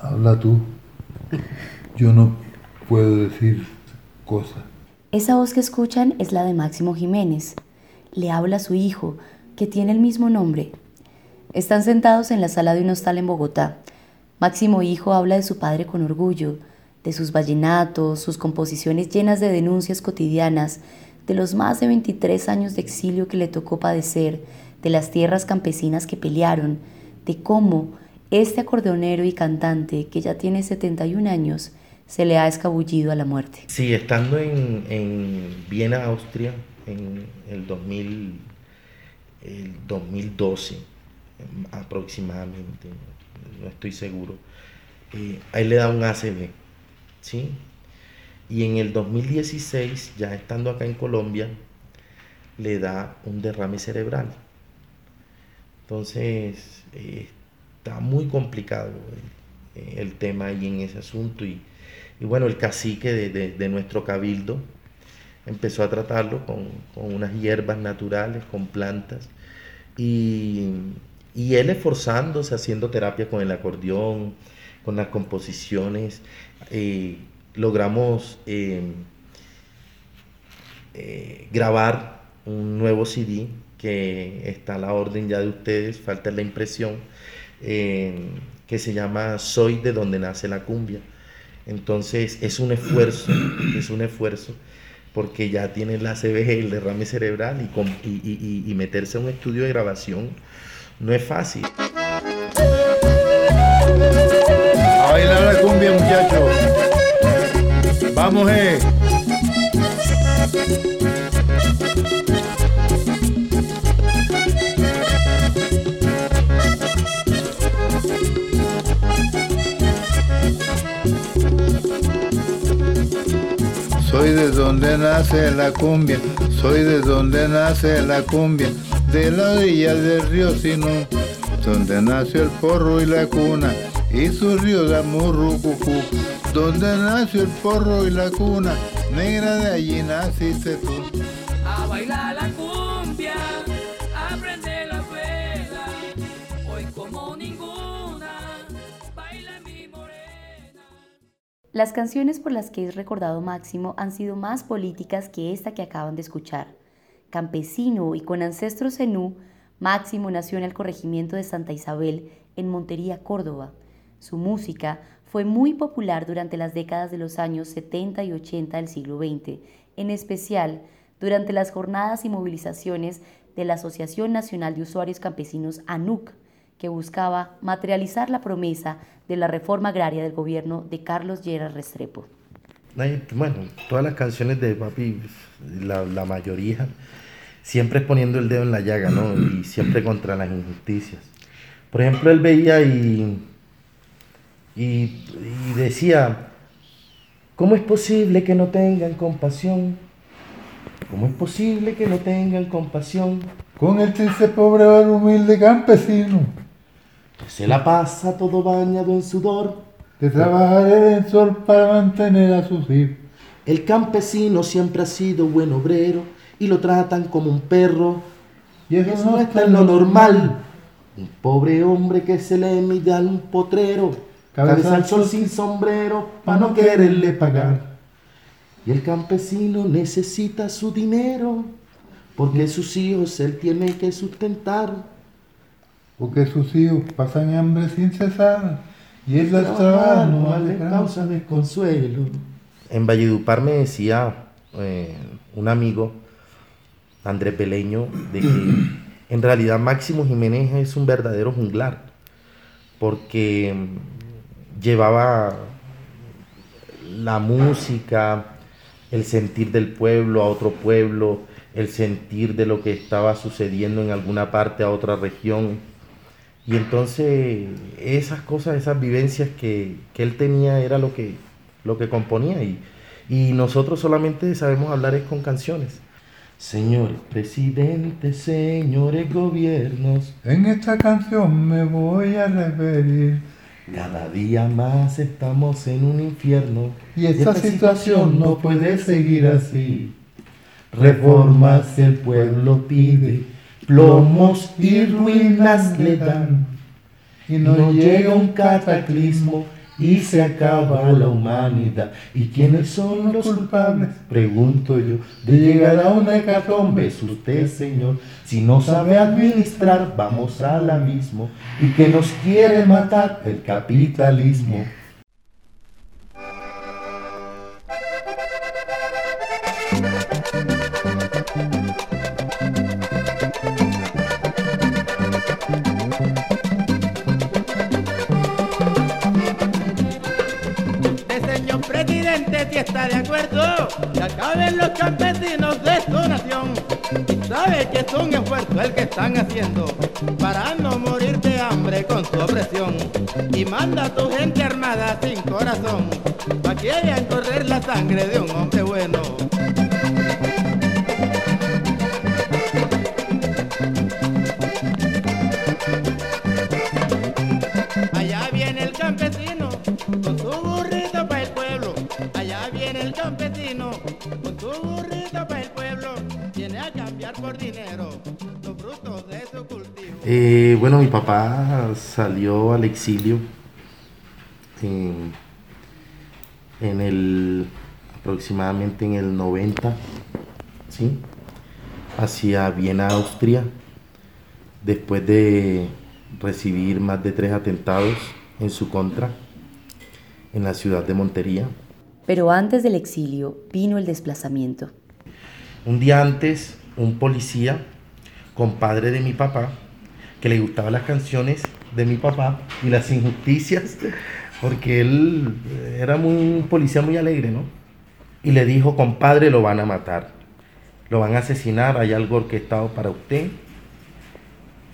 Habla tú. Yo no puedo decir cosas. Esa voz que escuchan es la de Máximo Jiménez. Le habla su hijo, que tiene el mismo nombre. Están sentados en la sala de un hostal en Bogotá. Máximo Hijo habla de su padre con orgullo, de sus vallenatos, sus composiciones llenas de denuncias cotidianas, de los más de 23 años de exilio que le tocó padecer, de las tierras campesinas que pelearon, de cómo este acordeonero y cantante, que ya tiene 71 años, se le ha escabullido a la muerte. Sí, estando en, Viena, Austria, en el, 2000, el 2012 aproximadamente, no estoy seguro, eh, ahí le da un ACV, ¿sí? Y en el 2016, ya estando acá en Colombia, le da un derrame cerebral. Entonces, eh, está muy complicado eh, el, tema ahí en ese asunto. Y, bueno, el cacique de, nuestro cabildo empezó a tratarlo con, unas hierbas naturales, con plantas. Y, él esforzándose, haciendo terapia con el acordeón, con las composiciones. Eh, logramos eh, grabar un nuevo CD que está a la orden ya de ustedes, falta la impresión, eh, que se llama Soy de donde nace la cumbia. Entonces es un esfuerzo, es un esfuerzo, porque ya tiene la CBG, el derrame cerebral, y, y meterse a un estudio de grabación no es fácil. A bailar la cumbia, muchachos. Vamos, eh. Soy de donde nace la cumbia, soy de donde nace la cumbia, de la orilla del río Sinú, donde nació el porro y la cuna, y su río de Amurrucucú donde nació el porro y la cuna, negra de allí naciste tú. A bailar la cumbia, Las canciones por las que es recordado Máximo han sido más políticas que esta que acaban de escuchar. Campesino y con ancestros zenú, Máximo nació en el corregimiento de Santa Isabel, en Montería, Córdoba. Su música fue muy popular durante las décadas de los años 70 y 80 del siglo XX, en especial durante las jornadas y movilizaciones de la Asociación Nacional de Usuarios Campesinos ANUC, que buscaba materializar la promesa de la reforma agraria del gobierno de Carlos Lleras Restrepo. Bueno, todas las canciones de Papi, la, la mayoría, siempre poniendo el dedo en la llaga, ¿no? Y siempre contra las injusticias. Por ejemplo, él veía y y, decía, ¿cómo es posible que no tengan compasión? ¿Cómo es posible que no tengan compasión? Con el triste pobre humilde campesino. Que se la pasa todo bañado en sudor. De trabajar en el sol para mantener a sus hijos. El campesino siempre ha sido buen obrero y lo tratan como un perro. Y eso, no está en lo normal. Un pobre hombre que se le mide a un potrero cabeza al sol sin sombrero, para no quererle pagar. Y el campesino necesita su dinero, porque sus hijos él tiene que sustentar. Porque sus hijos pasan hambre sin cesar, y él las trabaja no vale causa de consuelo. En Valledupar me decía eh, un amigo, Andrés Beleño, de que en realidad Máximo Jiménez es un verdadero junglar, porque llevaba la música, el sentir del pueblo a otro pueblo, el sentir de lo que estaba sucediendo en alguna parte a otra región. Y entonces esas cosas, esas vivencias que, él tenía era lo que, lo que componía y, y nosotros solamente sabemos hablar es con canciones. Señores presidentes, señores gobiernos. En esta canción me voy a referir cada día más estamos en un infierno y esta, situación no puede seguir así. Reformas el pueblo pide, plomos y ruinas le dan. y no llega un cataclismo y se acaba la humanidad. ¿Y quiénes son los culpables? Pregunto yo, de llegar a una hecatombe, es usted, Señor. Si no sabe administrar, vamos al abismo. ¿Y que nos quiere matar? El capitalismo. Si está de acuerdo que acaben los campesinos de su nación. Sabe que es un esfuerzo el que están haciendo para no morir de hambre con su opresión. Y manda a tu gente armada sin corazón para que vean correr la sangre de un hombre bueno. Eh, bueno, mi papá salió al exilio en, el aproximadamente en el 90, ¿sí? hacia Viena, Austria, después de recibir más de tres atentados en su contra en la ciudad de Montería. Pero antes del exilio vino el desplazamiento. Un día antes, un policía, compadre de mi papá, que le gustaban las canciones de mi papá y las injusticias, porque él era muy, un policía muy alegre, ¿no? Y le dijo, compadre, lo van a matar, lo van a asesinar, hay algo orquestado para usted.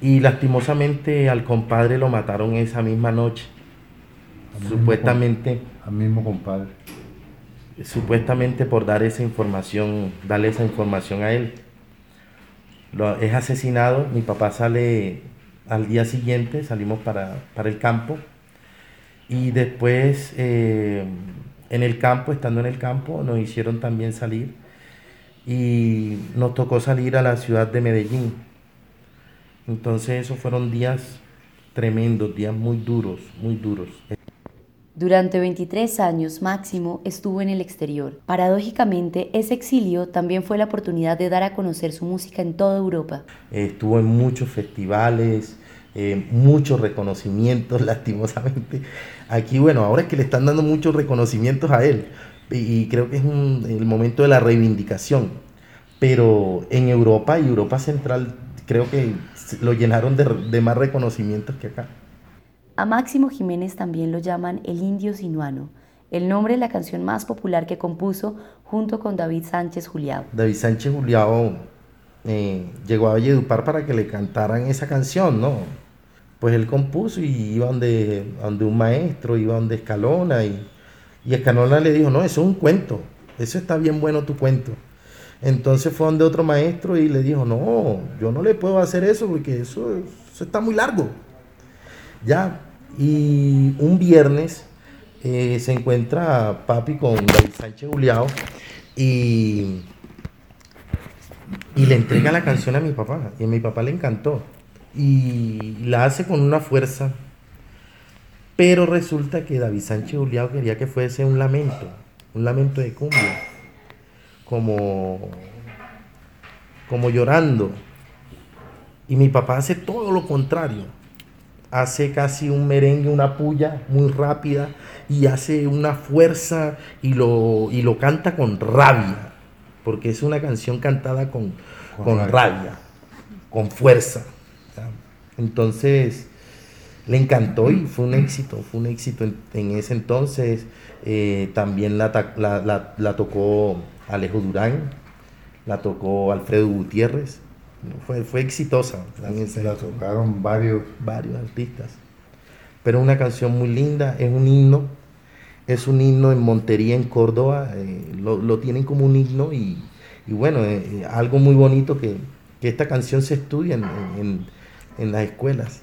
Y lastimosamente al compadre lo mataron esa misma noche. supuestamente. Al mismo compadre. Supuestamente por dar esa información, darle esa información a él. Lo, es asesinado, mi papá sale al día siguiente salimos para, el campo y después eh, en el campo, estando en el campo, nos hicieron también salir y nos tocó salir a la ciudad de Medellín. Entonces esos fueron días tremendos, días muy duros, muy duros. Durante 23 años máximo estuvo en el exterior. Paradójicamente, ese exilio también fue la oportunidad de dar a conocer su música en toda Europa. estuvo en muchos festivales, eh, muchos reconocimientos, lastimosamente. Aquí, bueno, ahora es que le están dando muchos reconocimientos a él y, creo que es el momento de la reivindicación. Pero en Europa y Europa Central creo que lo llenaron de, de más reconocimientos que acá. A Máximo Jiménez también lo llaman el indio sinuano, el nombre de la canción más popular que compuso junto con David Sánchez Juliao. David Sánchez Juliao eh, llegó a Valledupar para que le cantaran esa canción, ¿no? Pues él compuso y iba donde, donde un maestro, iba donde Escalona y, y Escalona le dijo, no, eso es un cuento, eso está bien bueno tu cuento. Entonces fue donde otro maestro y le dijo, no, yo no le puedo hacer eso porque eso, eso está muy largo. Ya, y un viernes eh, se encuentra papi con David Sánchez Juliao y, y le entrega la canción a mi papá. Y a mi papá le encantó. Y la hace con una fuerza. Pero resulta que David Sánchez Juliao quería que fuese un lamento, un lamento de cumbia, como, como llorando. Y mi papá hace todo lo contrario hace casi un merengue, una puya muy rápida y hace una fuerza y lo, y lo canta con rabia, porque es una canción cantada con, con, rabia. con fuerza. Entonces, le encantó y fue un éxito, fue un éxito en, ese entonces. Eh, también la, la, la tocó Alejo Durán, la tocó Alfredo Gutiérrez fue, fue exitosa. También se la tocaron varios. Varios artistas. Pero una canción muy linda, es un himno. Es un himno en Montería, en Córdoba. Eh, lo, tienen como un himno y, bueno, eh, eh, algo muy bonito que, esta canción se estudia en, en las escuelas.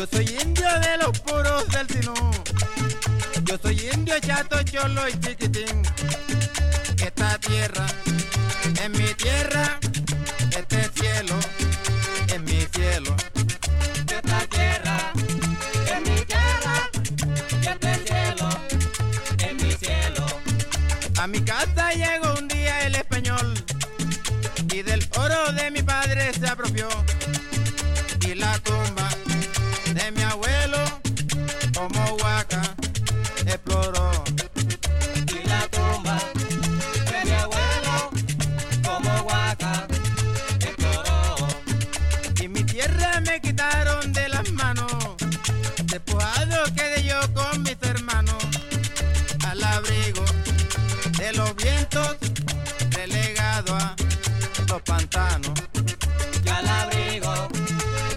Los puros del Sinú. Yo soy indio, chato, cholo y chiquitín. Esta tierra es mi tierra, este cielo es mi cielo. Esta tierra es mi tierra, este cielo es mi cielo. A mi casa llegó un día el español y del oro de mi padre se apropió los vientos, relegado a los pantanos. Y al abrigo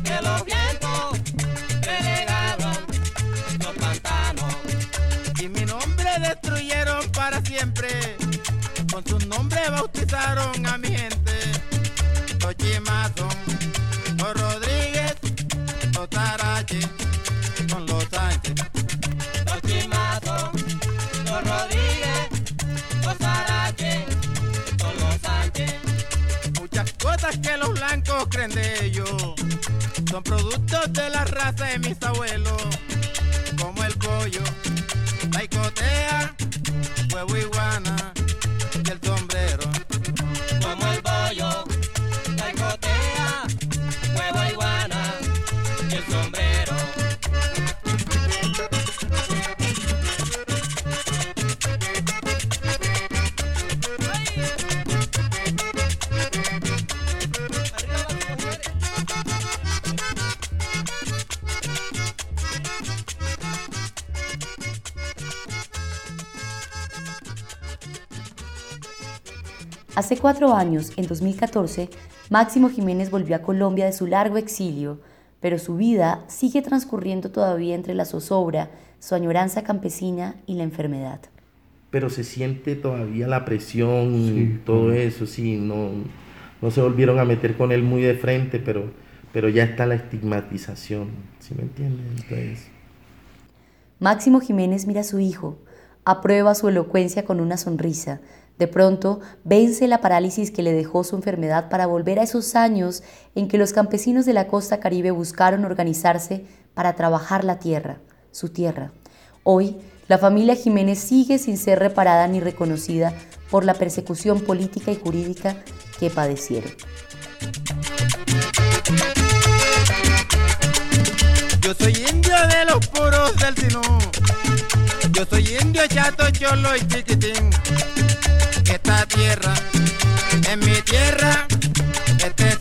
de los vientos relegados los pantanos. Y mi nombre destruyeron para siempre, con su nombre bautizaron a mi gente, los chimazos, los Rodríguez, los Tarache, son productos de la raza de mis abuelos, como el pollo, la icotea, huevo iguana y el sombrero. Hace cuatro años, en 2014, Máximo Jiménez volvió a Colombia de su largo exilio, pero su vida sigue transcurriendo todavía entre la zozobra, su añoranza campesina y la enfermedad. Pero se siente todavía la presión y Sí, todo eso, sí, no, no se volvieron a meter con él muy de frente, pero, pero ya está la estigmatización, ¿sí me entienden? Entonces, Máximo Jiménez mira a su hijo, aprueba su elocuencia con una sonrisa. De pronto, vence la parálisis que le dejó su enfermedad para volver a esos años en que los campesinos de la costa caribe buscaron organizarse para trabajar la tierra, su tierra. Hoy, la familia Jiménez sigue sin ser reparada ni reconocida por la persecución política y jurídica que padecieron. Yo soy indio de los puros del Sinú. Yo soy indio, chato, cholo y chiquitín. Esta tierra es mi tierra. Este es